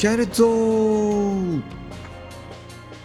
気合い入れぞー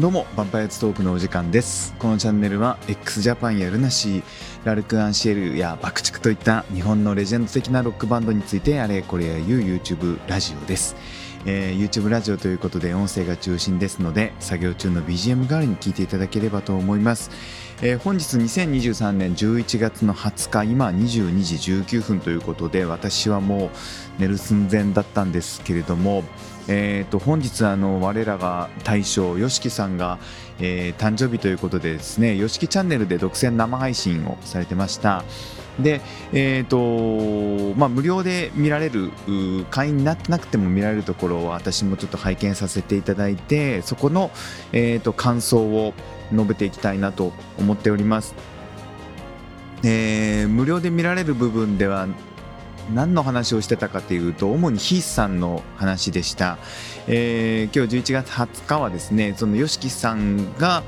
どうも、ヴァンパイアツトークのお時間です。このチャンネルは x ジャパンやルナシー、ラルク・アンシエルや爆竹といった日本のレジェンド的なロックバンドについてあれこれや言う YouTube ラジオです。えー YouTube ラジオということで音声が中心ですので作業中の BGM 代わりに聞いていただければと思います、えー本日2023年11月の20日今22時19分ということで私はもう寝る寸前だったんですけれどもえー、と本日あの我らが大将 YOSHIKI さんが、えー誕生日ということでですね YOSHIKI チャンネルで独占生配信をされてました。で、えーとまあ、無料で見られる会員になってなくても見られるところを私もちょっと拝見させていただいてそこの、えー、と感想を述べていきたいなと思っております、えー無料で見られる部分では何の話をしてたかというと主にヒースさんの話でした、えー今日11月20日はですねその YOSHIKI さんが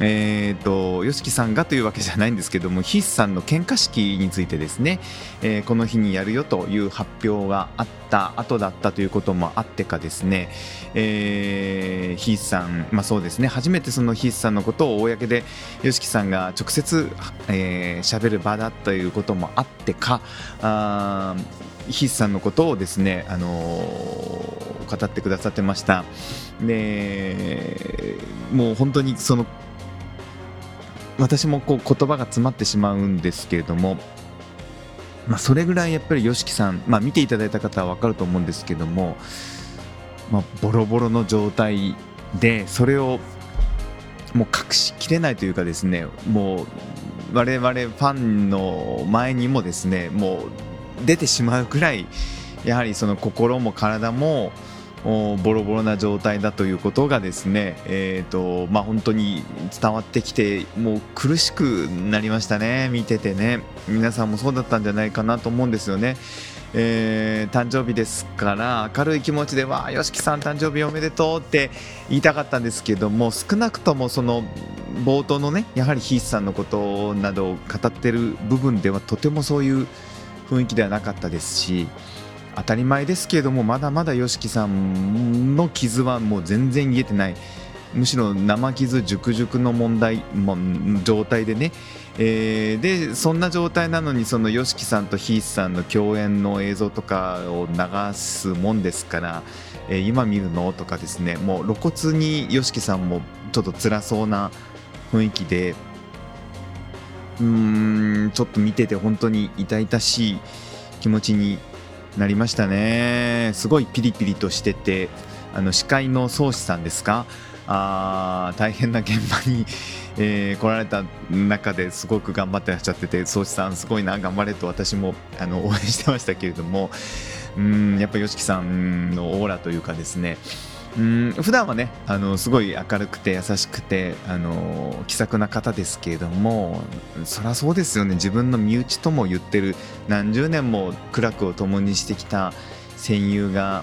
えー、と YOSHIKI さんがというわけじゃないんですけどもヒースさんの献花式についてですね、えーこの日にやるよという発表があった後だったということもあってかですね、えーさん、まあ、そうですね初めてそのヒースさんのことを公で YOSHIKI さんが直接喋、えーる場だということもあってかあーヒースさんのことをですね、あのー語ってくださってました。でもう本当にその私もこう言葉が詰まってしまうんですけれども、まあ、それぐらいやっぱり YOSHIKI さん、まあ、見ていただいた方は分かると思うんですけども、まあ、ボロボロの状態でそれをもう隠しきれないというかですねもう我々ファンの前にもですねもう出てしまうくらいやはりその心も体もボロボロな状態だということがですね、えーとまあ、本当に伝わってきてもう苦しくなりましたね見ててね皆さんもそうだったんじゃないかなと思うんですよね。えー誕生日ですから明るい気持ちで「わあ YOSHIKI さん誕生日おめでとう」って言いたかったんですけども少なくともその冒頭のねやはりヒースさんのことなどを語ってる部分ではとてもそういう雰囲気ではなかったですし当たり前ですけれどもまだまだ YOSHIKI さんの傷はもう全然癒えてない。むしろ生傷熟々の問題も状態でね、えーでそんな状態なのにその YOSHIKI さんとヒースさんの共演の映像とかを流すもんですから、えー今見るの？とかですね。もう露骨に YOSHIKI さんもちょっと辛そうな雰囲気でうーんちょっと見てて本当に痛々しい気持ちになりましたね。すごいピリピリとしててあの司会の宗師さんですか？あー大変な現場に、えー来られた中ですごく頑張ってらっしゃってて宗師さんすごいな頑張れと私もあの 応援してましたけれどもうんやっぱ YOSHIKI さんのオーラというかですねうん普段はねあのすごい明るくて優しくてあの気さくな方ですけれどもそりゃそうですよね。自分の身内とも言ってる何十年も苦楽を共にしてきた戦友が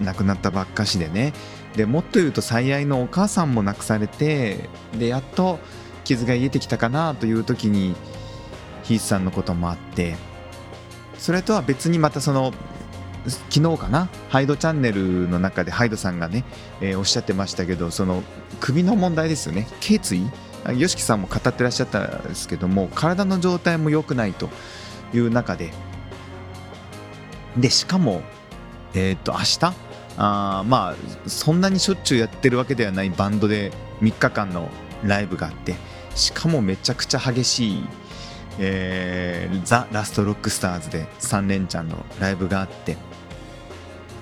亡くなったばっかしでね。でもっと言うと最愛のお母さんも亡くされてでやっと傷が癒えてきたかなという時にヒースさんのこともあってそれとは別にまたその昨日かな？ハイドチャンネルの中でハイドさんがね、えーおっしゃってましたけどその首の問題ですよね。頸椎？YOSHIKI さんも語ってらっしゃったんですけども体の状態も良くないという中で。でしかもえっ、と明日？あまあそんなにしょっちゅうやってるわけではないバンドで3日間のライブがあってしかもめちゃくちゃ激しい、えーザ・ラスト・ロックスターズで3連チャンのライブがあって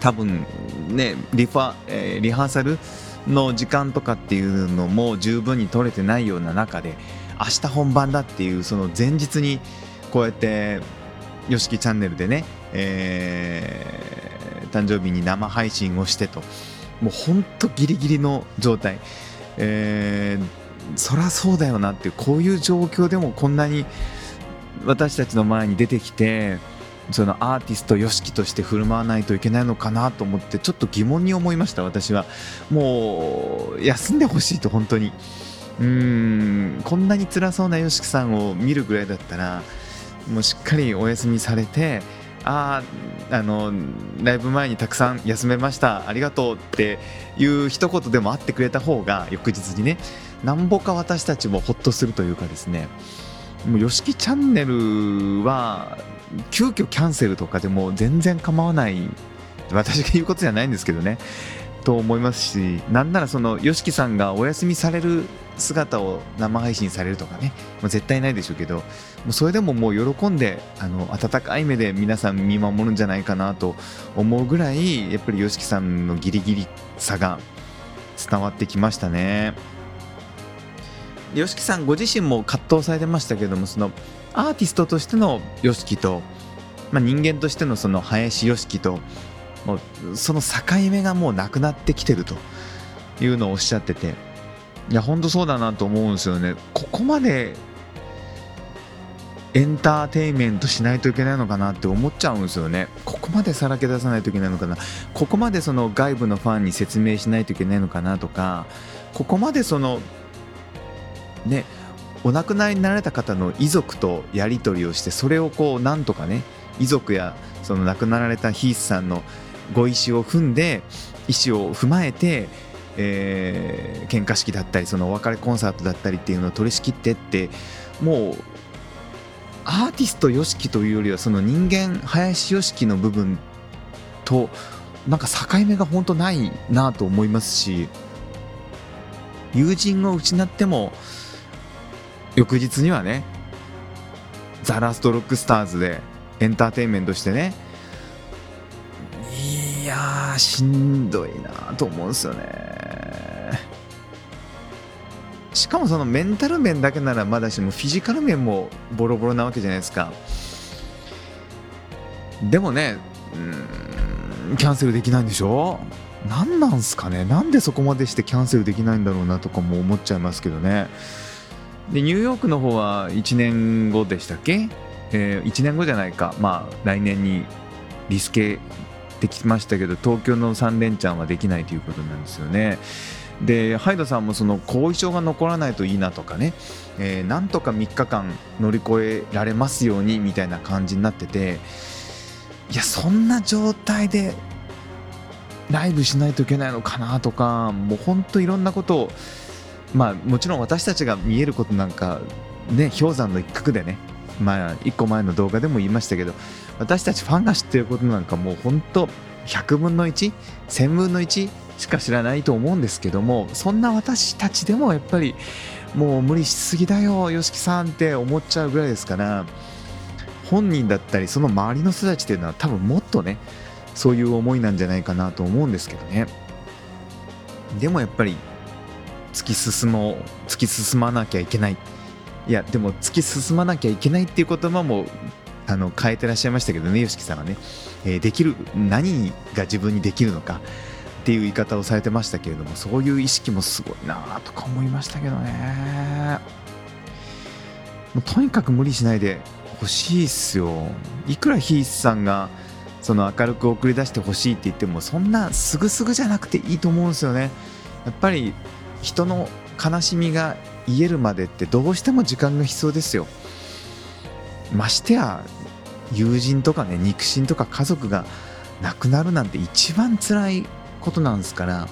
多分ねリファ、えーリハーサルの時間とかっていうのも十分に取れてないような中で明日本番だっていうその前日にこうやって YOSHIKI チャンネルでね、えー誕生日に生配信をしてともうほんとギリギリの状態、えーそりゃそうだよなってこういう状況でもこんなに私たちの前に出てきてそのアーティスト YOSHIKI として振る舞わないといけないのかなと思ってちょっと疑問に思いました私はもう休んでほしいと本当にうーんこんなに辛そうな YOSHIKI さんを見るぐらいだったらもうしっかりお休みされてあああのライブ前にたくさん休めましたありがとうっていう一言でもあってくれた方が翌日にねなんぼか私たちもほっとするというかですねもう s h チャンネルは急遽キャンセルとかでも全然構わない。私が言うことじゃないんですけどね。と思いますしなんならその YOSHIKI さんがお休みされる姿を生配信されるとかね。もう絶対ないでしょうけどもうそれでももう喜んであの温かい目で皆さん見守るんじゃないかなと思うぐらいやっぱり YOSHIKI さんのギリギリさが伝わってきましたね。YOSHIKI さんご自身も葛藤されてましたけどもそのアーティストとしての YOSHIKI と、まあ、人間としてのその林 YOSHIKI ともうその境目がもうなくなってきてるというのをおっしゃってていや本当そうだなと思うんですよね。ここまでエンターテインメントしないといけないのかなって思っちゃうんですよね。ここまでさらけ出さないといけないのかな。ここまでその外部のファンに説明しないといけないのかなとかここまでそのねお亡くなりになられた方の遺族とやり取りをしてそれをこうなんとかね遺族やその亡くなられたヒースさんのご意思を踏んで意思を踏まえて、えー、喧嘩式だったりそのお別れコンサートだったりっていうのを取り仕切ってってもうアーティスト YOSHIKI というよりはその人間林 YOSHIKI の部分となんか境目が本当ないなと思いますし友人を失っても翌日にはねザ・ラスト・ロックスターズでエンターテインメントしてね。いやしんどいなと思うんですよね。しかもそのメンタル面だけならまだしもフィジカル面もボロボロなわけじゃないですか。でもねうんキャンセルできないんでしょ？何なんすかね？なんでそこまでしてキャンセルできないんだろうなとかも思っちゃいますけどね。でニューヨークの方は1年後でしたっけ、えー、1年後じゃないか。まあ来年にリスケできましたけど東京の3連チャンはできないということなんですよね。でハイドさんもその後遺症が残らないといいなとかね、えー、なんとか3日間乗り越えられますようにみたいな感じになってて。いやそんな状態でライブしないといけないのかなとかもうほんといろんなことをまあもちろん私たちが見えることなんかね氷山の一角でねまあ1個前の動画でも言いましたけど私たちファンが知っていることなんかもう本当100分の11000分の1しか知らないと思うんですけどもそんな私たちでもやっぱりもう無理しすぎだよ YOSHIKI さんって思っちゃうぐらいですから本人だったりその周りの人たちっていうのは多分もっとねそういう思いなんじゃないかなと思うんですけどね。でもやっぱり突き進もう突き進まなきゃいけない。いやでも突き進まなきゃいけないっていう言葉もあの変えてらっしゃいましたけどね YOSHIKI さんはね、えー、できる何が自分にできるのか。っていう言い方をされてましたけれどもそういう意識もすごいなとか思いましたけどね。もうとにかく無理しないでほしいっすよ。いくらヒースさんがその明るく送り出してほしいって言ってもそんなすぐすぐじゃなくていいと思うんですよね。やっぱり人の悲しみが癒えるまでってどうしても時間が必要ですよ。ましてや友人とかね肉親とか家族が亡くなるなんて一番辛いことなんですから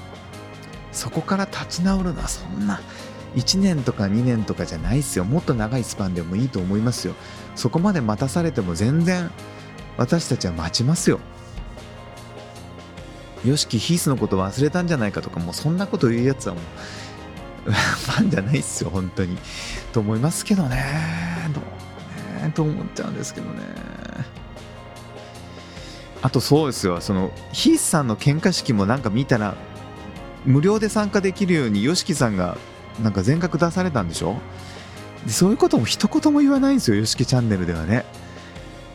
そこから立ち直るのはそんな1年とか2年とかじゃないですよ。もっと長いスパンでもいいと思いますよ。そこまで待たされても全然私たちは待ちますよ。よしきヒースのこと忘れたんじゃないかとかもうそんなこと言うやつはもう ファンじゃないっすよ本当に。と思いますけどね。どうねと思っちゃうんですけどね。あとそうですよそのヒースさんの喧嘩式もなんか見たら無料で参加できるように YOSHIKI さんがなんか全額出されたんでしょ？でそういうことも一言も言わないんですよ YOSHIKI チャンネルではね。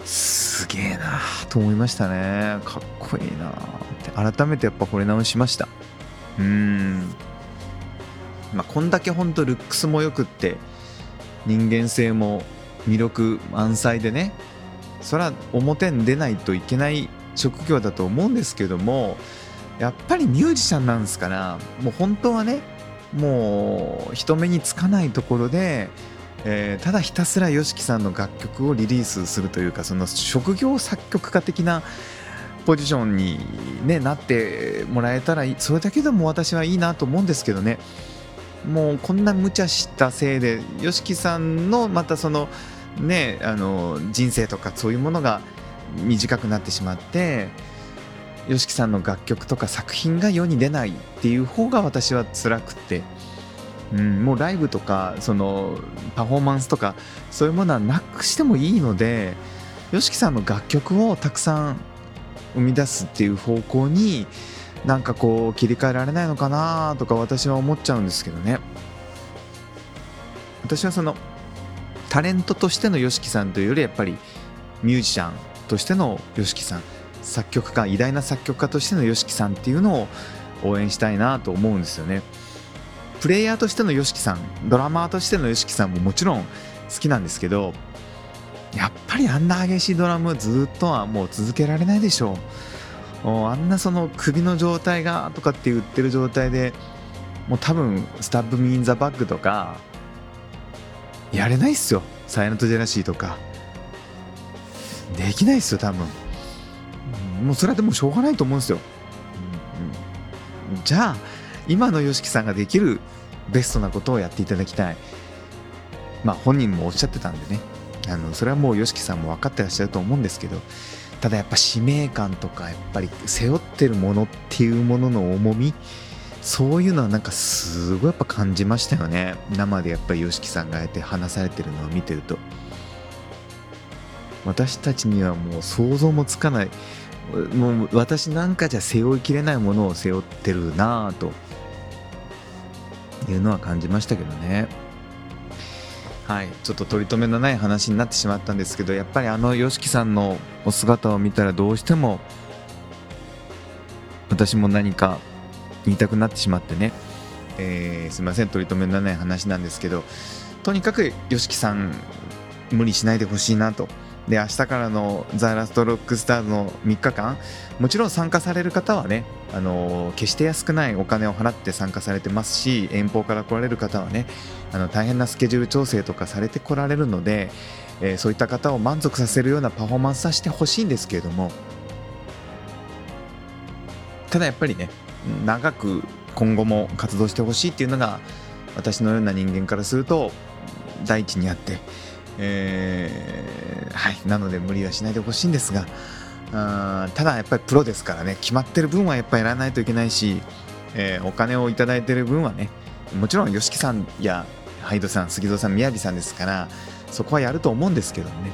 すげえなと思いましたね。かっこいいな。って改めてやっぱ惚れ直しました。うーん。まあこんだけほんとルックスもよくって人間性も魅力満載でねそら表に出ないといけない職業だと思うんですけどもやっぱりミュージシャンなんですからもう本当はねもう人目につかないところでえー、ただひたすら YOSHIKI さんの楽曲をリリースするというかその職業作曲家的なポジションに、ね、なってもらえたらそれだけでも私はいいなと思うんですけどねもうこんな無茶したせいで YOSHIKI さんのまたそのねあの人生とかそういうものが短くなってしまって YOSHIKI さんの楽曲とか作品が世に出ないっていう方が私は辛くて。うん、もうライブとかそのパフォーマンスとかそういうものはなくしてもいいので YOSHIKI さんの楽曲をたくさん生み出すっていう方向になんかこう切り替えられないのかなとか私は思っちゃうんですけどね。私はそのタレントとしての YOSHIKI さんというよりやっぱりミュージシャンとしての YOSHIKI さん作曲家偉大な作曲家としての YOSHIKI さんっていうのを応援したいなと思うんですよね。プレイヤーとしての YOSHIKI さんドラマーとしての YOSHIKI さんももちろん好きなんですけどやっぱりあんな激しいドラムずっとはもう続けられないでしょう。あんなその首の状態がとかって言ってる状態でもう多分スタッブ・ミン・ザ・バッグとかやれないっすよ。サイレント・ジェラシーとか。できないっすよ多分。もうそれはでもしょうがないと思うんですよ、うん、じゃあ今の YOSHIKI さんができるベストなことをやっていただきたい。まあ本人もおっしゃってたんでね。あのそれはもう YOSHIKI さんも分かってらっしゃると思うんですけどただやっぱ使命感とかやっぱり背負ってるものっていうものの重みそういうのはなんかすごいやっぱ感じましたよね。生でやっぱり YOSHIKI さんがあえて話されてるのを見てると。私たちにはもう想像もつかない。もう私なんかじゃ背負いきれないものを背負ってるなぁというのは感じましたけどね。はい、ちょっと取り留めのない話になってしまったんですけどやっぱりあの YOSHIKI さんのお姿を見たらどうしても私も何か言いたくなってしまってね、えー、すいません。取り留めのない話なんですけどとにかく YOSHIKI さん無理しないでほしいなと。で明日からのザ・ラストロックスターズの3日間もちろん参加される方はねあの決して安くないお金を払って参加されてますし遠方から来られる方はねあの大変なスケジュール調整とかされてこられるので、えー、そういった方を満足させるようなパフォーマンスはしてほしいんですけれどもただやっぱりね長く今後も活動してほしいっていうのが私のような人間からすると第一にあって、えー、はいなので無理はしないでほしいんですがあただやっぱりプロですからね決まってる分はやっぱりやらないといけないし、えー、お金を頂いてる分はねもちろん YOSHIKI さんやハイドさん杉蔵さん宮城さんですからそこはやると思うんですけどね、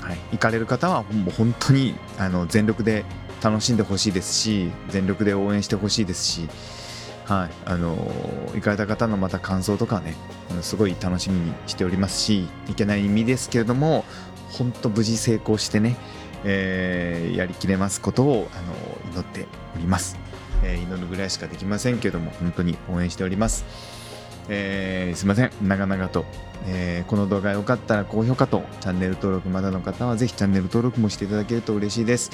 はい、行かれる方はもう本当にあの全力で楽しんでほしいですし全力で応援してほしいですし、はい。あの行かれた方のまた感想とかねすごい楽しみにしておりますしいけない意味ですけれども本当無事成功してねえー、やりきれますことをあの祈っております、えー、祈るぐらいしかできませんけども本当に応援しております、えー、すいません。長々と、えこの動画良かったら高評価とチャンネル登録まだの方はぜひチャンネル登録もしていただけると嬉しいです。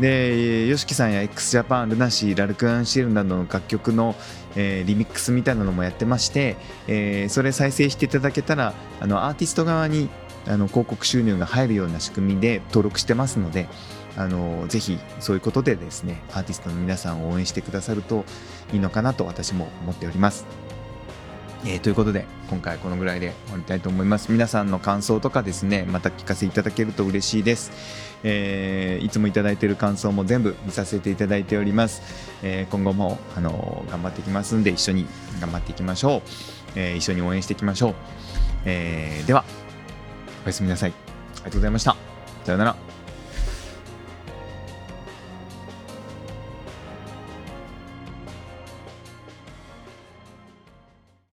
で YOSHIKI さんや XJAPAN ルナシーラルクアンシェルなどの楽曲の、えリミックスみたいなのもやってまして、えそれ再生していただけたらあのアーティスト側にあの広告収入が入るような仕組みで登録してますのであのぜひそういうことでですねアーティストの皆さんを応援してくださるといいのかなと私も思っております。えー、ということで今回このぐらいで終わりたいと思います。皆さんの感想とかですねまた聞かせていただけると嬉しいです、えー、いつもいただいている感想も全部見させていただいております、えー、今後もあの頑張っていきますんで一緒に頑張っていきましょう、え一緒に応援していきましょう、えでは。おやすみなさい。ありがとうございました。さようなら。